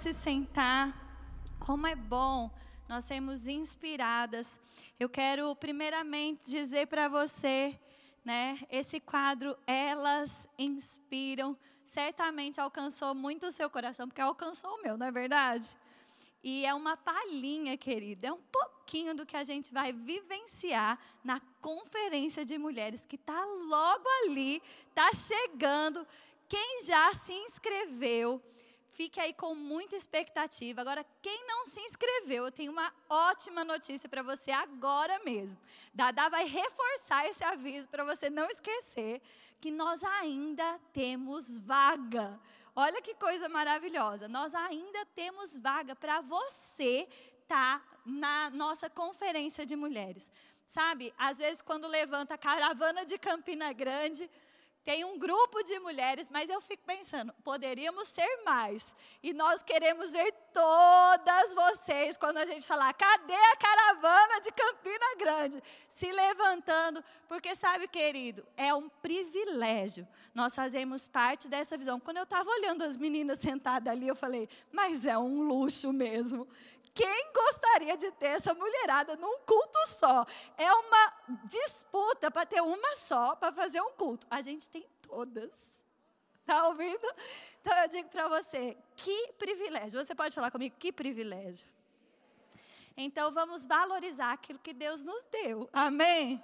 se sentar. Como é bom nós sermos inspiradas. Eu quero primeiramente dizer para você, né, esse quadro Elas Inspiram, certamente alcançou muito o seu coração, porque alcançou o meu, não é verdade? E é uma palhinha, querida, é um pouquinho do que a gente vai vivenciar na conferência de mulheres que está logo ali, está chegando. Quem já se inscreveu, fique aí com muita expectativa. Agora, quem não se inscreveu, eu tenho uma ótima notícia para você agora mesmo. Dada vai reforçar esse aviso para você não esquecer que nós ainda temos vaga. Olha que coisa maravilhosa. Nós ainda temos vaga para você estar tá na nossa conferência de mulheres. Sabe, às vezes quando levanta a caravana de Campina Grande, tem um grupo de mulheres, mas eu fico pensando, poderíamos ser mais. E nós queremos ver todas vocês quando a gente falar, cadê a caravana de Campina Grande? Se levantando, porque sabe, querido, é um privilégio nós fazermos parte dessa visão. Quando eu estava olhando as meninas sentadas ali, eu falei, mas é um luxo mesmo. Quem gostaria de ter essa mulherada num culto só? É uma disputa para ter uma só para fazer um culto. A gente tem todas. Está ouvindo? Então eu digo para você, que privilégio. Você pode falar comigo, que privilégio. Então vamos valorizar aquilo que Deus nos deu. Amém?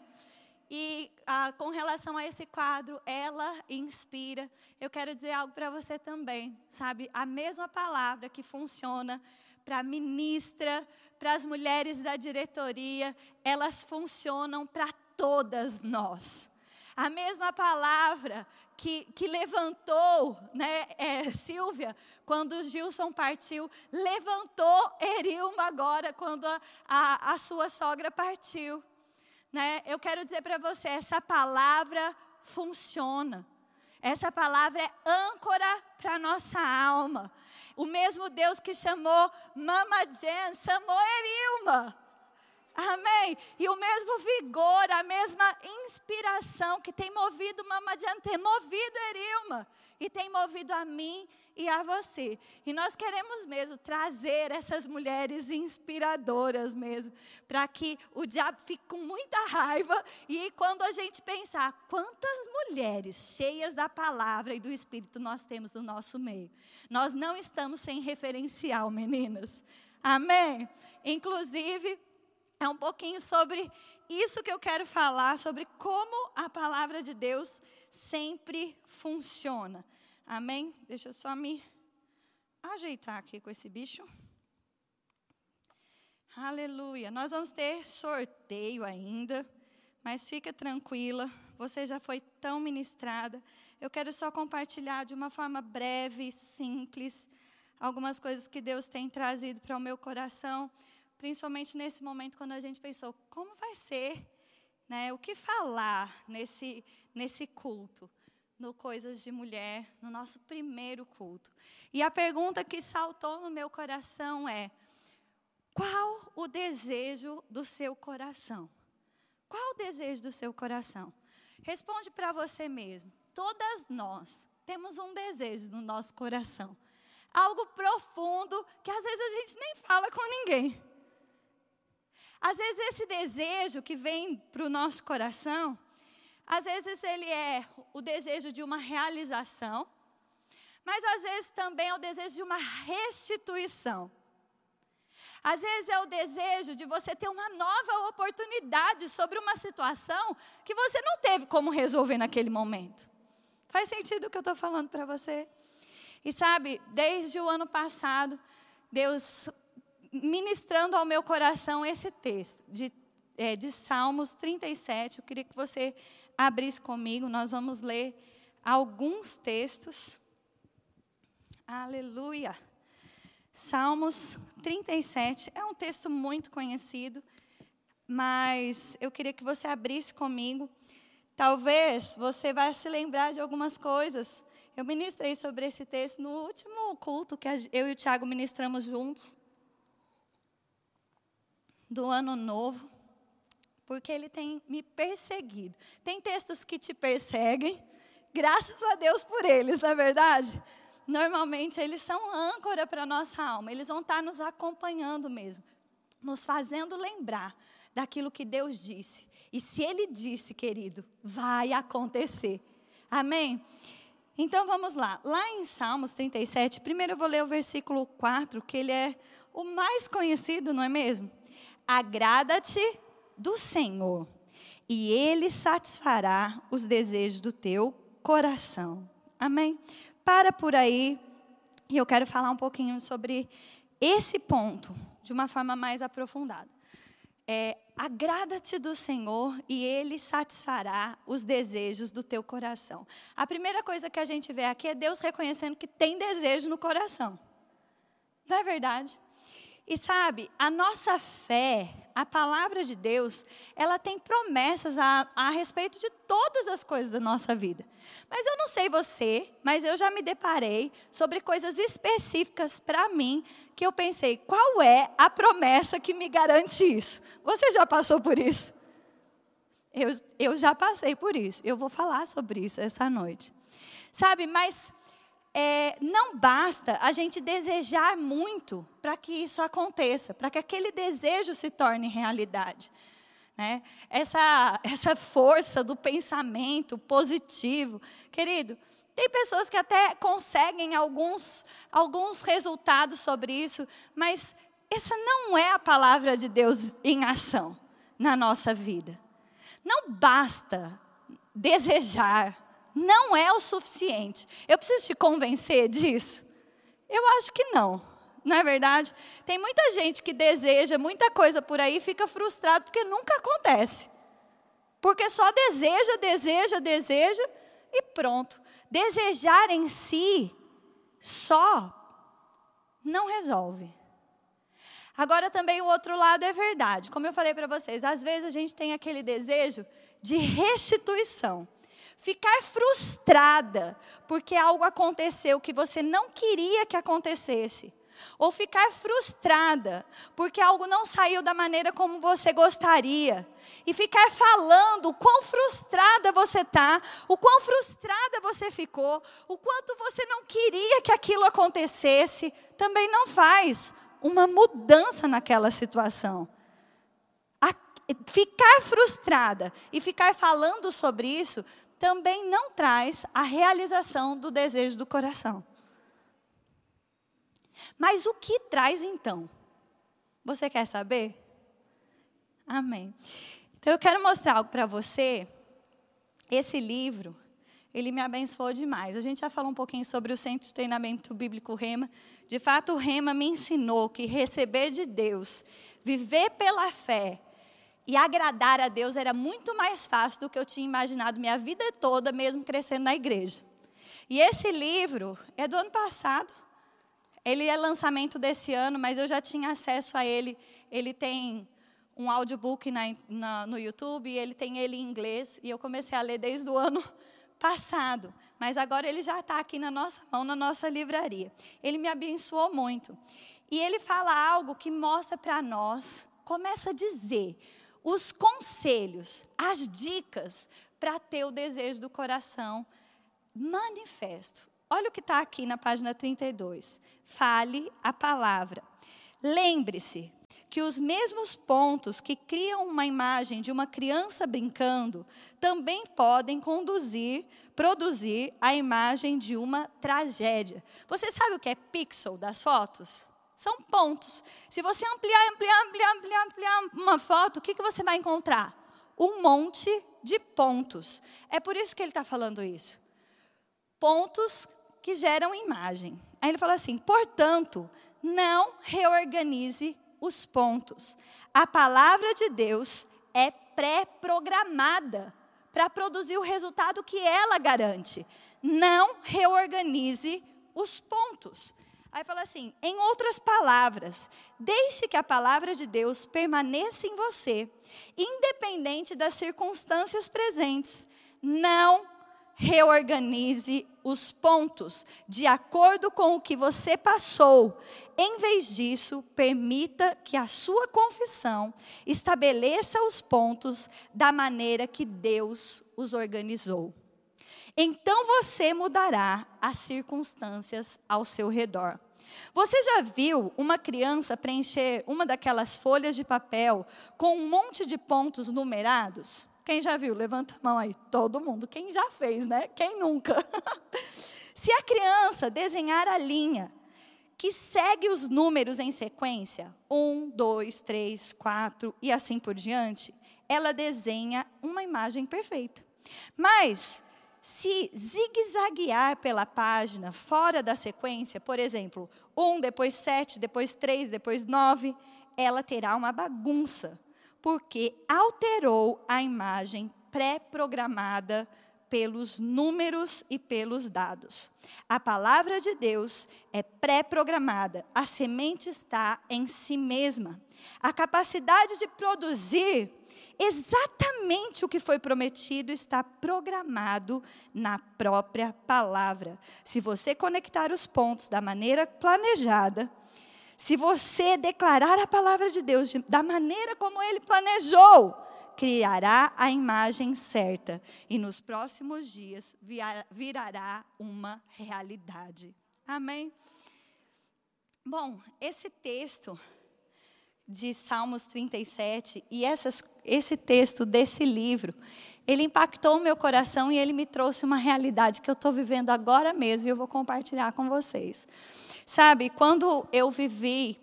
E ah, com relação a esse quadro, ela inspira. Eu quero dizer algo para você também, sabe? A mesma palavra que funciona para a ministra, para as mulheres da diretoria, elas funcionam para todas nós. A mesma palavra que, que levantou né, é, Silvia, quando Gilson partiu, levantou Erilma agora, quando a, a, a sua sogra partiu. Né? Eu quero dizer para você, essa palavra funciona. Essa palavra é âncora para a nossa alma. O mesmo Deus que chamou Mama Jen, chamou Erilma. Amém. E o mesmo vigor, a mesma inspiração que tem movido Mama Jen, tem movido Erilma. E tem movido a mim e a você. E nós queremos mesmo trazer essas mulheres inspiradoras mesmo, para que o diabo fique com muita raiva e quando a gente pensar quantas mulheres cheias da palavra e do espírito nós temos no nosso meio. Nós não estamos sem referencial, meninas. Amém. Inclusive, é um pouquinho sobre isso que eu quero falar, sobre como a palavra de Deus sempre funciona. Amém? Deixa eu só me ajeitar aqui com esse bicho. Aleluia. Nós vamos ter sorteio ainda, mas fica tranquila. Você já foi tão ministrada. Eu quero só compartilhar de uma forma breve, simples, algumas coisas que Deus tem trazido para o meu coração, principalmente nesse momento quando a gente pensou, como vai ser, né? O que falar nesse nesse culto? No Coisas de Mulher, no nosso primeiro culto. E a pergunta que saltou no meu coração é: qual o desejo do seu coração? Qual o desejo do seu coração? Responde para você mesmo. Todas nós temos um desejo no nosso coração. Algo profundo que às vezes a gente nem fala com ninguém. Às vezes esse desejo que vem para o nosso coração às vezes ele é o desejo de uma realização, mas às vezes também é o desejo de uma restituição. Às vezes é o desejo de você ter uma nova oportunidade sobre uma situação que você não teve como resolver naquele momento. Faz sentido o que eu estou falando para você? E sabe, desde o ano passado, Deus ministrando ao meu coração esse texto de, é, de Salmos 37, eu queria que você abrisse comigo, nós vamos ler alguns textos. Aleluia. Salmos 37 é um texto muito conhecido, mas eu queria que você abrisse comigo. Talvez você vai se lembrar de algumas coisas. Eu ministrei sobre esse texto no último culto que eu e o Tiago ministramos juntos, do ano novo porque ele tem me perseguido. Tem textos que te perseguem, graças a Deus por eles, não é verdade? normalmente eles são âncora para a nossa alma. Eles vão estar nos acompanhando mesmo, nos fazendo lembrar daquilo que Deus disse. E se Ele disse, querido, vai acontecer. Amém? Então vamos lá. Lá em Salmos 37, primeiro eu vou ler o versículo 4, que ele é o mais conhecido, não é mesmo? Agrada-te do Senhor, e Ele satisfará os desejos do teu coração. Amém? Para por aí, e eu quero falar um pouquinho sobre esse ponto, de uma forma mais aprofundada. É, Agrada-te do Senhor e Ele satisfará os desejos do teu coração. A primeira coisa que a gente vê aqui é Deus reconhecendo que tem desejo no coração. Não é verdade? E sabe, a nossa fé, a palavra de Deus, ela tem promessas a, a respeito de todas as coisas da nossa vida. Mas eu não sei você, mas eu já me deparei sobre coisas específicas para mim que eu pensei, qual é a promessa que me garante isso? Você já passou por isso? Eu, eu já passei por isso. Eu vou falar sobre isso essa noite. Sabe, mas é, não basta a gente desejar muito para que isso aconteça, para que aquele desejo se torne realidade. Né? Essa, essa força do pensamento positivo. Querido, tem pessoas que até conseguem alguns, alguns resultados sobre isso, mas essa não é a palavra de Deus em ação na nossa vida. Não basta desejar, não é o suficiente. Eu preciso te convencer disso? Eu acho que não. Não é verdade? Tem muita gente que deseja muita coisa por aí e fica frustrado porque nunca acontece. Porque só deseja, deseja, deseja e pronto. Desejar em si só não resolve. Agora também o outro lado é verdade. Como eu falei para vocês, às vezes a gente tem aquele desejo de restituição ficar frustrada porque algo aconteceu que você não queria que acontecesse, ou ficar frustrada porque algo não saiu da maneira como você gostaria, e ficar falando o quão frustrada você está, o quão frustrada você ficou, o quanto você não queria que aquilo acontecesse, também não faz uma mudança naquela situação. Ficar frustrada e ficar falando sobre isso também não traz a realização do desejo do coração. Mas o que traz então? Você quer saber? Amém. Então eu quero mostrar algo para você. Esse livro, ele me abençoou demais. A gente já falou um pouquinho sobre o Centro de Treinamento Bíblico Rema. De fato, o Rema me ensinou que receber de Deus, viver pela fé, e agradar a Deus era muito mais fácil do que eu tinha imaginado minha vida toda, mesmo crescendo na igreja. E esse livro é do ano passado. Ele é lançamento desse ano, mas eu já tinha acesso a ele. Ele tem um audiobook na, na, no YouTube, ele tem ele em inglês, e eu comecei a ler desde o ano passado. Mas agora ele já está aqui na nossa mão, na nossa livraria. Ele me abençoou muito. E ele fala algo que mostra para nós, começa a dizer os conselhos, as dicas para ter o desejo do coração manifesto. Olha o que está aqui na página 32. Fale a palavra. Lembre-se que os mesmos pontos que criam uma imagem de uma criança brincando também podem conduzir, produzir a imagem de uma tragédia. Você sabe o que é pixel das fotos? São pontos. Se você ampliar, ampliar, ampliar, ampliar, ampliar uma foto, o que, que você vai encontrar? Um monte de pontos. É por isso que ele está falando isso. Pontos que geram imagem. Aí ele fala assim: portanto, não reorganize os pontos. A palavra de Deus é pré-programada para produzir o resultado que ela garante. Não reorganize os pontos. Aí fala assim: em outras palavras, deixe que a palavra de Deus permaneça em você, independente das circunstâncias presentes. Não reorganize os pontos de acordo com o que você passou. Em vez disso, permita que a sua confissão estabeleça os pontos da maneira que Deus os organizou. Então você mudará as circunstâncias ao seu redor. Você já viu uma criança preencher uma daquelas folhas de papel com um monte de pontos numerados? Quem já viu? Levanta a mão aí. Todo mundo. Quem já fez, né? Quem nunca? Se a criança desenhar a linha que segue os números em sequência, um, dois, três, quatro e assim por diante, ela desenha uma imagem perfeita. Mas se zigue-zaguear pela página fora da sequência, por exemplo, um, depois sete, depois três, depois nove, ela terá uma bagunça, porque alterou a imagem pré-programada pelos números e pelos dados. A palavra de Deus é pré-programada, a semente está em si mesma. A capacidade de produzir exatamente o que foi prometido está programado na própria palavra. Se você conectar os pontos da maneira planejada, se você declarar a palavra de Deus da maneira como ele planejou, criará a imagem certa e nos próximos dias virará uma realidade. Amém? Bom, esse texto de Salmos 37 e essas, esse texto desse livro, ele impactou o meu coração e ele me trouxe uma realidade que eu estou vivendo agora mesmo e eu vou compartilhar com vocês. Sabe, quando eu vivi,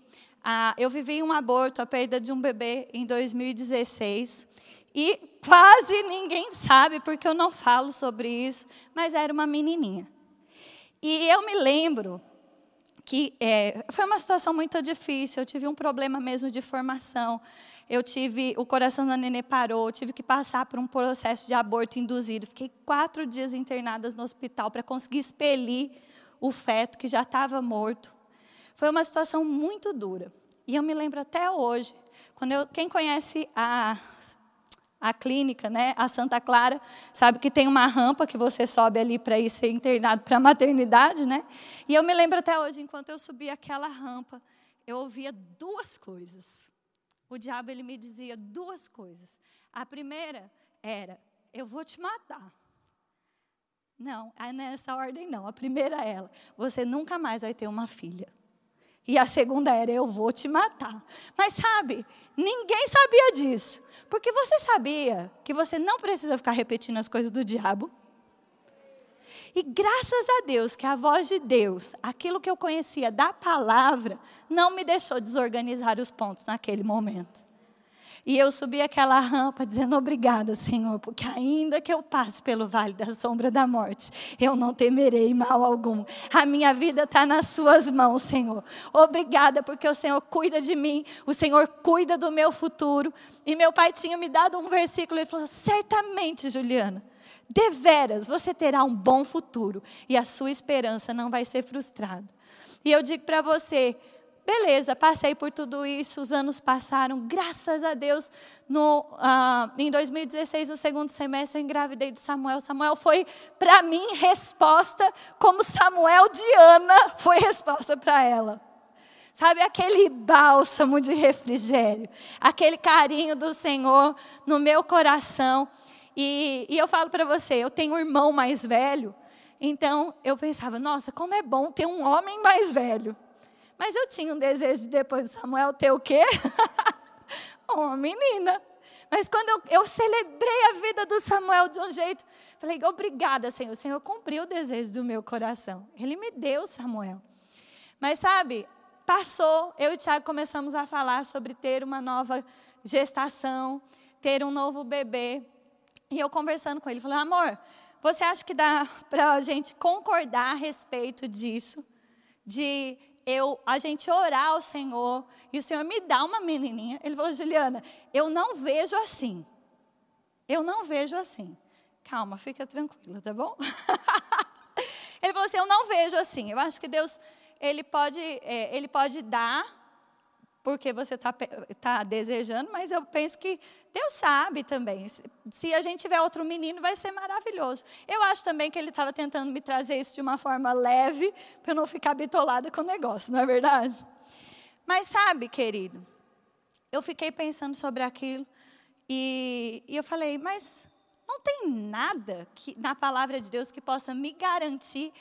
eu vivi um aborto, a perda de um bebê em 2016 e quase ninguém sabe porque eu não falo sobre isso, mas era uma menininha. E eu me lembro que é, foi uma situação muito difícil. Eu tive um problema mesmo de formação. Eu tive, o coração da nenê parou, eu tive que passar por um processo de aborto induzido. Fiquei quatro dias internada no hospital para conseguir expelir o feto que já estava morto. Foi uma situação muito dura. E eu me lembro até hoje, quando eu, quem conhece a a clínica, né, a Santa Clara, sabe que tem uma rampa que você sobe ali para ir ser internado para a maternidade, né? E eu me lembro até hoje, enquanto eu subia aquela rampa, eu ouvia duas coisas. O diabo ele me dizia duas coisas. A primeira era: eu vou te matar. Não, é nessa ordem não. A primeira é ela: você nunca mais vai ter uma filha. E a segunda era: eu vou te matar. Mas sabe, ninguém sabia disso. Porque você sabia que você não precisa ficar repetindo as coisas do diabo? E graças a Deus que a voz de Deus, aquilo que eu conhecia da palavra, não me deixou desorganizar os pontos naquele momento. E eu subi aquela rampa dizendo: Obrigada, Senhor, porque ainda que eu passe pelo vale da sombra da morte, eu não temerei mal algum. A minha vida está nas Suas mãos, Senhor. Obrigada, porque o Senhor cuida de mim, o Senhor cuida do meu futuro. E meu pai tinha me dado um versículo, ele falou: Certamente, Juliana. Deveras, você terá um bom futuro e a sua esperança não vai ser frustrada. E eu digo para você, Beleza, passei por tudo isso, os anos passaram, graças a Deus. No, ah, em 2016, no segundo semestre, eu engravidei de Samuel. Samuel foi, para mim, resposta como Samuel de Ana foi resposta para ela. Sabe, aquele bálsamo de refrigério, aquele carinho do Senhor no meu coração. E, e eu falo para você, eu tenho um irmão mais velho, então eu pensava, nossa, como é bom ter um homem mais velho. Mas eu tinha um desejo de depois de Samuel ter o quê? Uma menina. Mas quando eu, eu, celebrei a vida do Samuel de um jeito, falei, obrigada, Senhor. O Senhor cumpriu o desejo do meu coração. Ele me deu Samuel. Mas sabe, passou, eu e o Tiago começamos a falar sobre ter uma nova gestação, ter um novo bebê. E eu conversando com ele, falei, amor, você acha que dá para a gente concordar a respeito disso? De eu, a gente orar ao Senhor e o Senhor me dá uma menininha. Ele falou, Juliana, eu não vejo assim. Eu não vejo assim. Calma, fica tranquila, tá bom? ele falou assim, eu não vejo assim. Eu acho que Deus, ele pode, é, ele pode dar porque você está tá desejando, mas eu penso que Deus sabe também. Se a gente tiver outro menino, vai ser maravilhoso. Eu acho também que ele estava tentando me trazer isso de uma forma leve, para eu não ficar bitolada com o negócio, não é verdade? Mas sabe, querido, eu fiquei pensando sobre aquilo e, e eu falei, mas não tem nada que, na palavra de Deus que possa me garantir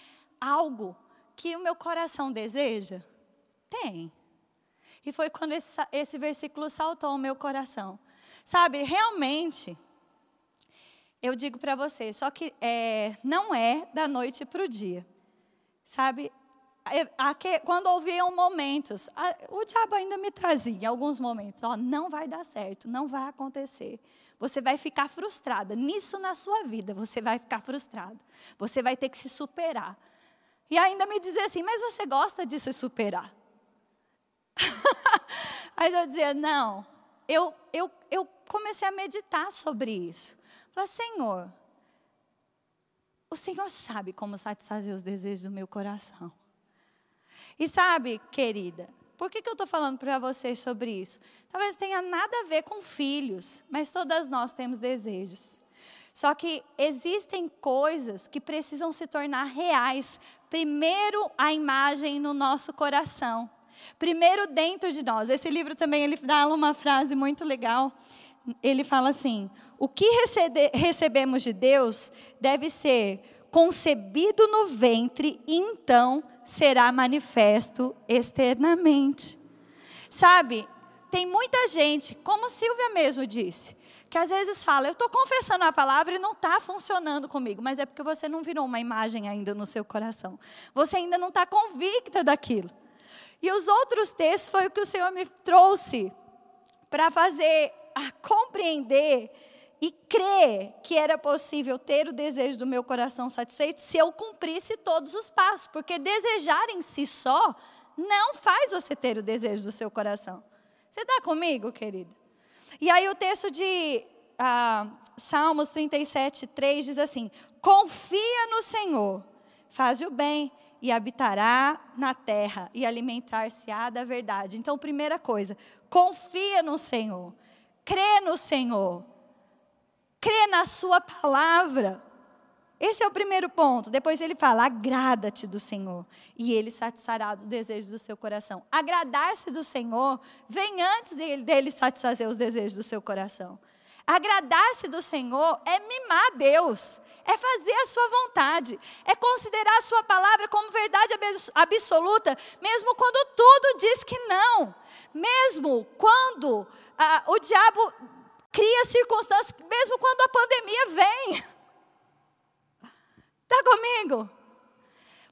algo que o meu coração deseja? Tem. E foi quando esse, esse versículo saltou ao meu coração. Sabe, realmente, eu digo para você, só que é, não é da noite para o dia. Sabe, Aqui, quando ouviam momentos, o diabo ainda me trazia em alguns momentos, ó, não vai dar certo, não vai acontecer. Você vai ficar frustrada. Nisso na sua vida, você vai ficar frustrada. Você vai ter que se superar. E ainda me dizer assim, mas você gosta de se superar? mas eu dizia, não. Eu, eu, eu comecei a meditar sobre isso. Falei, Senhor, o Senhor sabe como satisfazer os desejos do meu coração. E sabe, querida, por que, que eu estou falando para vocês sobre isso? Talvez tenha nada a ver com filhos, mas todas nós temos desejos. Só que existem coisas que precisam se tornar reais. Primeiro, a imagem no nosso coração. Primeiro, dentro de nós. Esse livro também ele dá uma frase muito legal. Ele fala assim: o que recebe, recebemos de Deus deve ser concebido no ventre e então será manifesto externamente. Sabe, tem muita gente, como Silvia mesmo disse, que às vezes fala, eu estou confessando a palavra e não está funcionando comigo, mas é porque você não virou uma imagem ainda no seu coração. Você ainda não está convicta daquilo. E os outros textos foi o que o Senhor me trouxe para fazer a compreender e crer que era possível ter o desejo do meu coração satisfeito se eu cumprisse todos os passos, porque desejar em si só não faz você ter o desejo do seu coração. Você está comigo, querido? E aí o texto de ah, Salmos 37, 3 diz assim: Confia no Senhor, faz o bem e habitará na terra e alimentar-se-á da verdade. Então, primeira coisa, confia no Senhor, crê no Senhor crê na Sua palavra. Esse é o primeiro ponto. Depois ele fala: agrada-te do Senhor, e Ele satisfará os desejos do seu coração. Agradar-se do Senhor vem antes dele, dele satisfazer os desejos do seu coração. Agradar-se do Senhor é mimar Deus, é fazer a sua vontade, é considerar a sua palavra como verdade absoluta, mesmo quando tudo diz que não, mesmo quando ah, o diabo cria circunstâncias, mesmo quando a pandemia vem. Está comigo?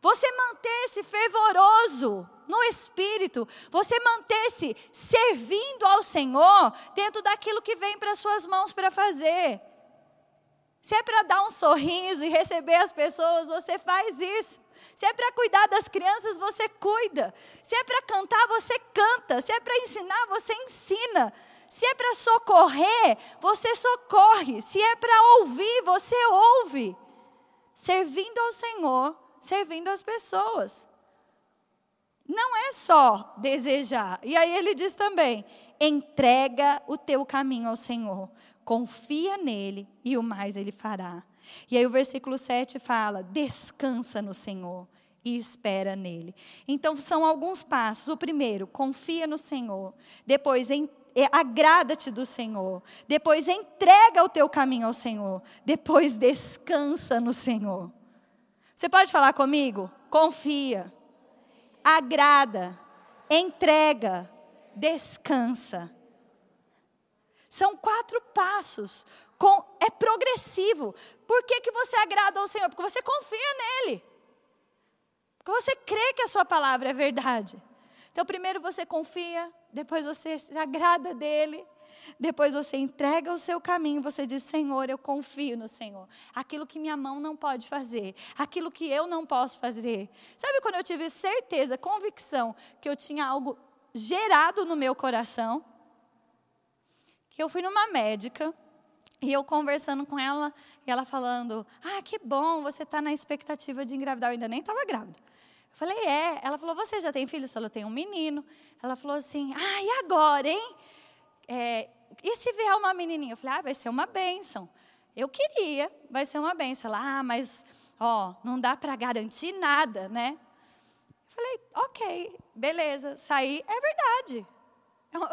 Você manter-se fervoroso no espírito, você manter-se servindo ao Senhor dentro daquilo que vem para suas mãos para fazer. Se é para dar um sorriso e receber as pessoas, você faz isso. Se é para cuidar das crianças, você cuida. Se é para cantar, você canta. Se é para ensinar, você ensina. Se é para socorrer, você socorre. Se é para ouvir, você ouve. Servindo ao Senhor, servindo as pessoas. Não é só desejar. E aí ele diz também: entrega o teu caminho ao Senhor, confia nele e o mais ele fará. E aí o versículo 7 fala: descansa no Senhor e espera nele. Então são alguns passos. O primeiro, confia no Senhor. Depois, é, agrada-te do Senhor. Depois entrega o teu caminho ao Senhor. Depois descansa no Senhor. Você pode falar comigo? Confia. Agrada. Entrega. Descansa. São quatro passos. Com, é progressivo. Por que, que você agrada ao Senhor? Porque você confia nele. Porque você crê que a sua palavra é verdade. Então, primeiro você confia, depois você se agrada dele, depois você entrega o seu caminho, você diz: Senhor, eu confio no Senhor. Aquilo que minha mão não pode fazer, aquilo que eu não posso fazer. Sabe quando eu tive certeza, convicção, que eu tinha algo gerado no meu coração? Que eu fui numa médica. E eu conversando com ela, e ela falando: Ah, que bom, você está na expectativa de engravidar. Eu ainda nem estava grávida. Eu falei, é. Ela falou, você já tem filho? Eu falei, eu tenho um menino. Ela falou assim, ah, e agora, hein? É, e se vier uma menininha? Eu falei, ah, vai ser uma bênção. Eu queria, vai ser uma bênção. Ela, ah, mas, ó, não dá para garantir nada, né? Eu falei, ok, beleza. Saí, é verdade.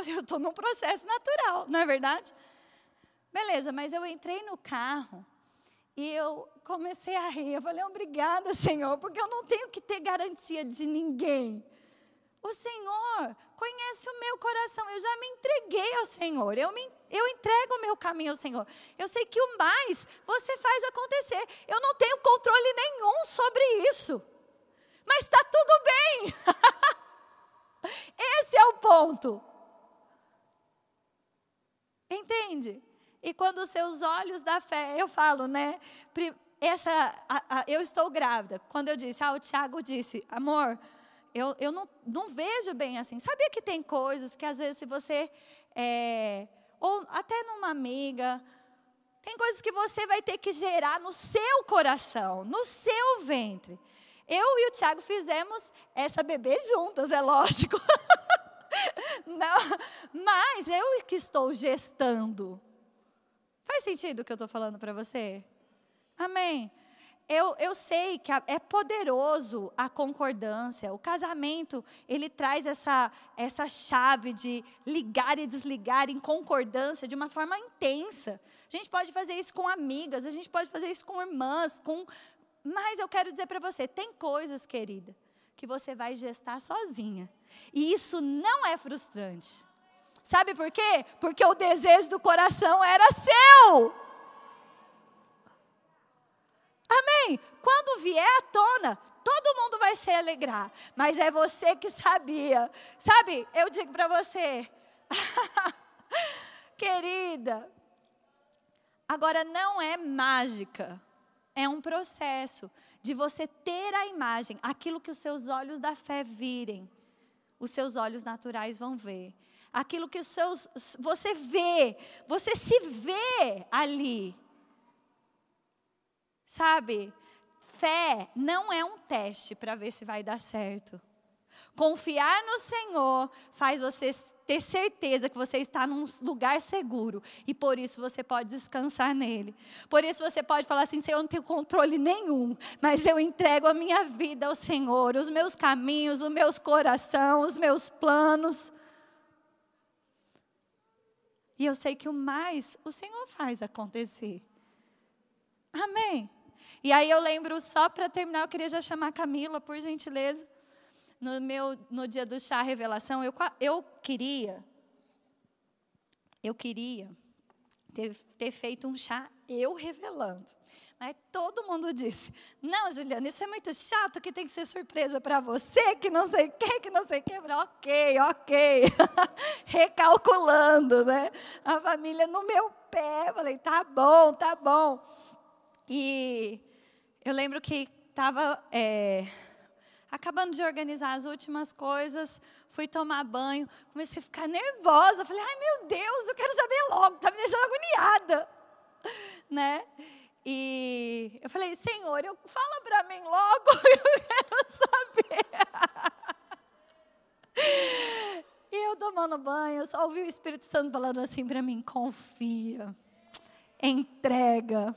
Eu estou num processo natural, não é verdade? Beleza, mas eu entrei no carro E eu comecei a rir. Eu falei, obrigada, Senhor, porque eu não tenho que ter garantia de ninguém. O Senhor conhece o meu coração. Eu já me entreguei ao Senhor. Eu, me, eu entrego o meu caminho ao Senhor. Eu sei que o mais você faz acontecer. Eu não tenho controle nenhum sobre isso. Mas está tudo bem. Esse é o ponto. Entende? E quando os seus olhos da fé, eu falo, né? Essa, a, a, eu estou grávida. Quando eu disse, ah, o Tiago disse, amor, eu, eu não, não vejo bem assim. Sabia que tem coisas que às vezes se você, é, ou até numa amiga, tem coisas que você vai ter que gerar no seu coração, no seu ventre. Eu e o Tiago fizemos essa bebê juntas, é lógico. Não, mas eu que estou gestando. Faz sentido o que eu estou falando para você? Amém. Eu, eu sei que é poderoso a concordância. O casamento, ele traz essa, essa chave de ligar e desligar em concordância de uma forma intensa. A gente pode fazer isso com amigas, a gente pode fazer isso com irmãs, com... mas eu quero dizer para você, tem coisas, querida, que você vai gestar sozinha. E isso não é frustrante. Sabe por quê? Porque o desejo do coração era seu. Amém? Quando vier à tona, todo mundo vai se alegrar, mas é você que sabia. Sabe, eu digo para você, querida, agora não é mágica, é um processo de você ter a imagem, aquilo que os seus olhos da fé virem, os seus olhos naturais vão ver. Aquilo que os seus você vê, você se vê ali. Sabe? Fé não é um teste para ver se vai dar certo. Confiar no Senhor faz você ter certeza que você está num lugar seguro e por isso você pode descansar nele. Por isso você pode falar assim: Senhor, eu não tenho controle nenhum, mas eu entrego a minha vida ao Senhor, os meus caminhos, os meus corações, os meus planos. E eu sei que o mais o Senhor faz acontecer. Amém. E aí eu lembro, só para terminar, eu queria já chamar a Camila, por gentileza. No, meu, no dia do chá revelação, eu, eu queria, eu queria ter, ter feito um chá eu revelando. Mas todo mundo disse: Não, Juliana, isso é muito chato, que tem que ser surpresa para você, que não sei o que, que não sei o que. Ok, ok. Recalculando, né? A família no meu pé. Falei: Tá bom, tá bom. E eu lembro que estava é, acabando de organizar as últimas coisas, fui tomar banho, comecei a ficar nervosa. Falei, ai meu Deus, eu quero saber logo, está me deixando agoniada. Né? E eu falei, Senhor, eu, fala para mim logo, eu quero saber. E eu tomando banho, eu só ouvi o Espírito Santo falando assim para mim: confia, entrega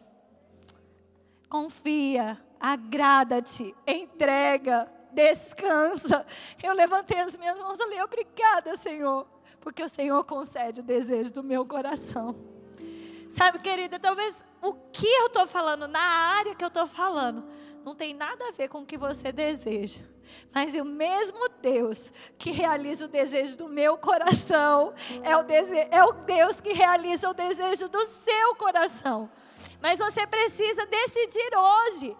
confia, agrada-te, entrega, descansa. Eu levantei as minhas mãos e falei: Obrigada, Senhor, porque o Senhor concede o desejo do meu coração. Sabe, querida, talvez o que eu estou falando, na área que eu estou falando, não tem nada a ver com o que você deseja. Mas o mesmo Deus que realiza o desejo do meu coração é o, é o Deus que realiza o desejo do seu coração. Mas você precisa decidir hoje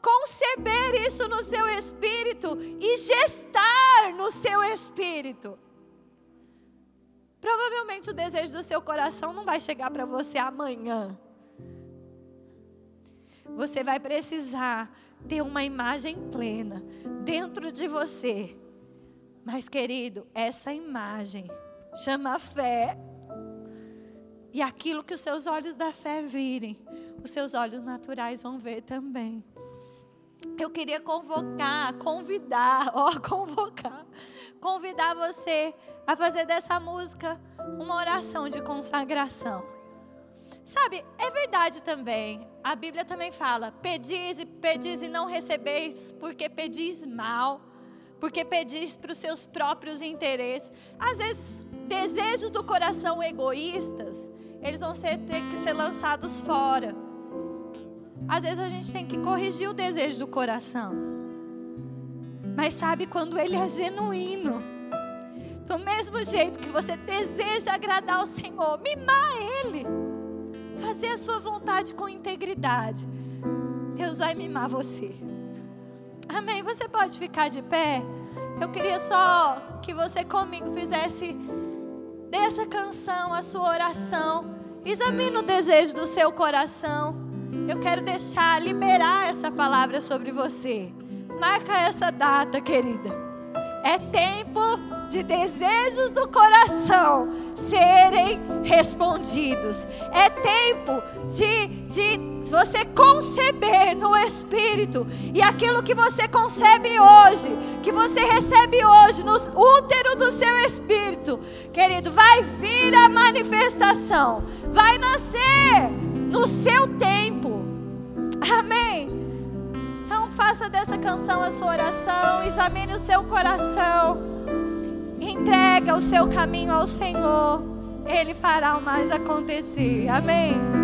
conceber isso no seu espírito e gestar no seu espírito. Provavelmente o desejo do seu coração não vai chegar para você amanhã. Você vai precisar ter uma imagem plena dentro de você. Mas, querido, essa imagem chama fé e aquilo que os seus olhos da fé virem, os seus olhos naturais vão ver também. Eu queria convocar, convidar, ó, convocar, convidar você a fazer dessa música uma oração de consagração. Sabe, é verdade também. A Bíblia também fala: pedis e pedis e não recebeis, porque pedis mal, porque pedis para os seus próprios interesses. Às vezes, desejos do coração egoístas, eles vão ser, ter que ser lançados fora. Às vezes a gente tem que corrigir o desejo do coração. Mas sabe quando ele é genuíno? Do mesmo jeito que você deseja agradar o Senhor, mimar Ele, fazer a sua vontade com integridade, Deus vai mimar você. Amém? Você pode ficar de pé? Eu queria só que você comigo fizesse dessa canção a sua oração. Examine o desejo do seu coração. Eu quero deixar, liberar essa palavra sobre você. Marca essa data, querida. É tempo de desejos do coração serem respondidos. É tempo de, de você conceber no Espírito. E aquilo que você concebe hoje, que você recebe hoje no útero do seu Espírito, querido, vai vir a manifestação. Vai nascer no seu tempo. Amém. Então faça dessa canção a sua oração, examine o seu coração entrega o seu caminho ao Senhor, Ele fará o mais acontecer. Amém.